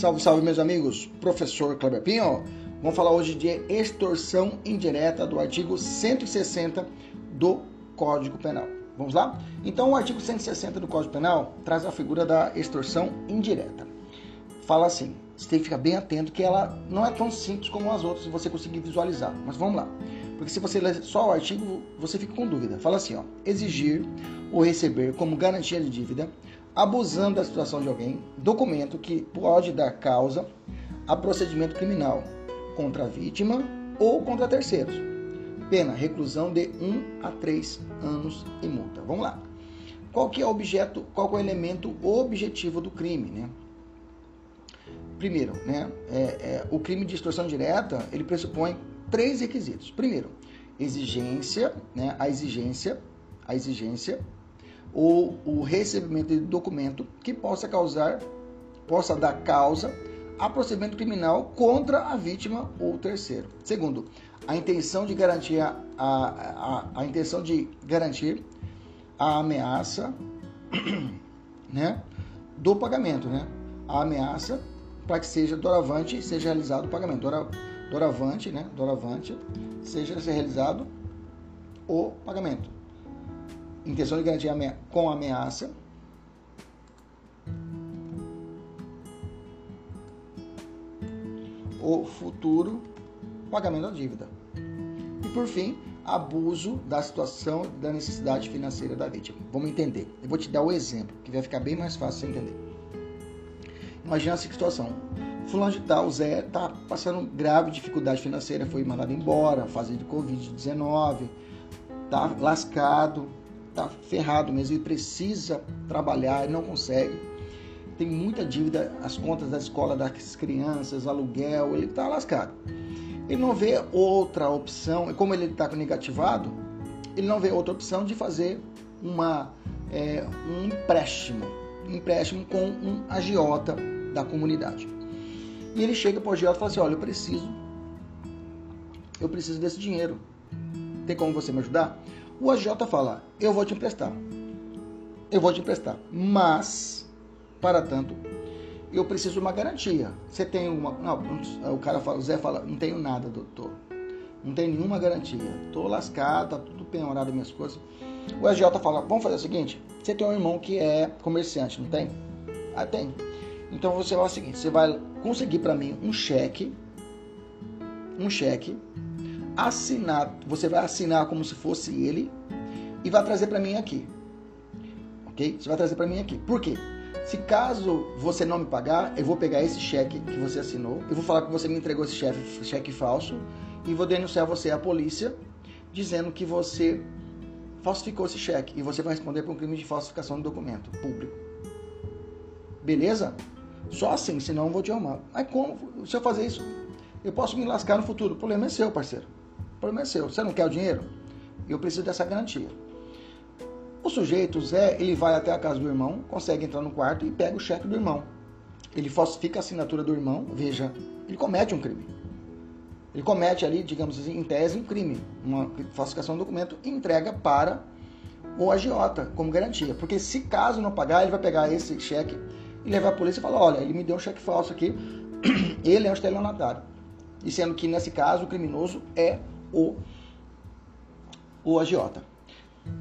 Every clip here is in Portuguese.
Salve, salve, meus amigos. Professor Kleber Pinho. Vamos falar hoje de extorsão indireta do artigo 160 do Código Penal. Vamos lá? Então, o artigo 160 do Código Penal traz a figura da extorsão indireta. Fala assim: você tem que ficar bem atento que ela não é tão simples como as outras se você conseguir visualizar. Mas vamos lá. Porque se você ler só o artigo, você fica com dúvida. Fala assim, ó: exigir ou receber como garantia de dívida, abusando da situação de alguém, documento que pode dar causa a procedimento criminal contra a vítima ou contra terceiros. Pena, reclusão de 1 a 3 anos e multa. Vamos lá. Qual que é o objeto, qual é o elemento objetivo do crime, né? Primeiro, né, é, é, o crime de extorsão direta, ele pressupõe três requisitos. Primeiro, exigência, né, a exigência, a exigência ou o recebimento de documento que possa causar, possa dar causa a procedimento criminal contra a vítima ou terceiro. Segundo, a intenção de garantir a, a, a intenção de garantir a ameaça, né, do pagamento, né, a ameaça para que seja doravante seja realizado o pagamento, Dora, doravante, né, doravante seja realizado o pagamento intenção de garantir com ameaça. O futuro pagamento da dívida. E por fim, abuso da situação da necessidade financeira da vítima. Vamos entender. Eu vou te dar o exemplo, que vai ficar bem mais fácil de entender. Imagina essa situação. Fulano de tal, Zé, tá passando grave dificuldade financeira, foi mandado embora, fazendo Covid-19, tá lascado, tá ferrado mesmo, ele precisa trabalhar e não consegue. Tem muita dívida, as contas da escola das crianças, aluguel, ele tá lascado. Ele não vê outra opção, e como ele está negativado, ele não vê outra opção de fazer uma, é, um empréstimo, um empréstimo com um agiota da comunidade. E ele chega para o agiota e fala assim, olha, eu preciso, eu preciso desse dinheiro. Tem como você me ajudar? O agiota fala: Eu vou te emprestar. Eu vou te emprestar. Mas, para tanto, eu preciso de uma garantia. Você tem uma. Não, o cara fala, o Zé fala: Não tenho nada, doutor. Não tenho nenhuma garantia. Tô lascado, tá tudo penhorado minhas coisas. O agiota fala: Vamos fazer o seguinte: Você tem um irmão que é comerciante, não tem? Ah, tem. Então você vai o seguinte: Você vai conseguir para mim um cheque. Um cheque assinar, você vai assinar como se fosse ele e vai trazer para mim aqui. Ok? Você vai trazer para mim aqui. Por quê? Se caso você não me pagar, eu vou pegar esse cheque que você assinou, eu vou falar que você me entregou esse cheque, cheque falso e vou denunciar você à polícia dizendo que você falsificou esse cheque e você vai responder por um crime de falsificação de documento público. Beleza? Só assim, senão eu vou te arrumar. Mas como? Se eu fazer isso, eu posso me lascar no futuro. O problema é seu, parceiro. O problema é seu. Você não quer o dinheiro? Eu preciso dessa garantia. O sujeito, Zé, ele vai até a casa do irmão, consegue entrar no quarto e pega o cheque do irmão. Ele falsifica a assinatura do irmão, veja, ele comete um crime. Ele comete ali, digamos assim, em tese, um crime, uma falsificação do documento e entrega para o agiota como garantia. Porque se caso não pagar, ele vai pegar esse cheque e levar a polícia e falar, olha, ele me deu um cheque falso aqui, ele é um estelionatário. E sendo que nesse caso o criminoso é o, o agiota.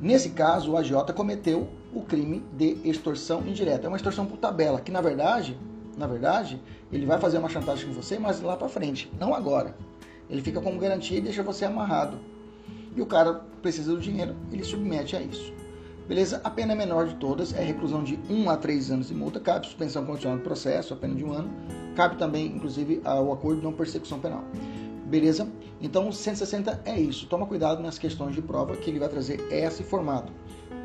Nesse caso, o agiota cometeu o crime de extorsão indireta. É uma extorsão por tabela, que na verdade, na verdade, ele vai fazer uma chantagem com você, mas lá para frente, não agora. Ele fica como garantia e deixa você amarrado. E o cara precisa do dinheiro, ele submete a isso. Beleza? A pena menor de todas é reclusão de 1 a 3 anos de multa, cabe suspensão condicional do processo, a pena de um ano. Cabe também, inclusive, o acordo de não persecução penal. Beleza? Então, 160 é isso. Toma cuidado nas questões de prova que ele vai trazer esse formato.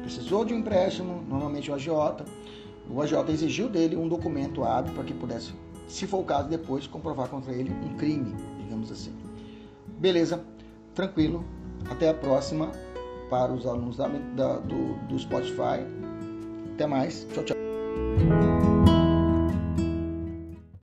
Precisou de um empréstimo, normalmente o agiota. O agiota exigiu dele um documento hábil para que pudesse, se for o caso, depois comprovar contra ele um crime, digamos assim. Beleza? Tranquilo. Até a próxima para os alunos da, da, do, do Spotify. Até mais. Tchau, tchau.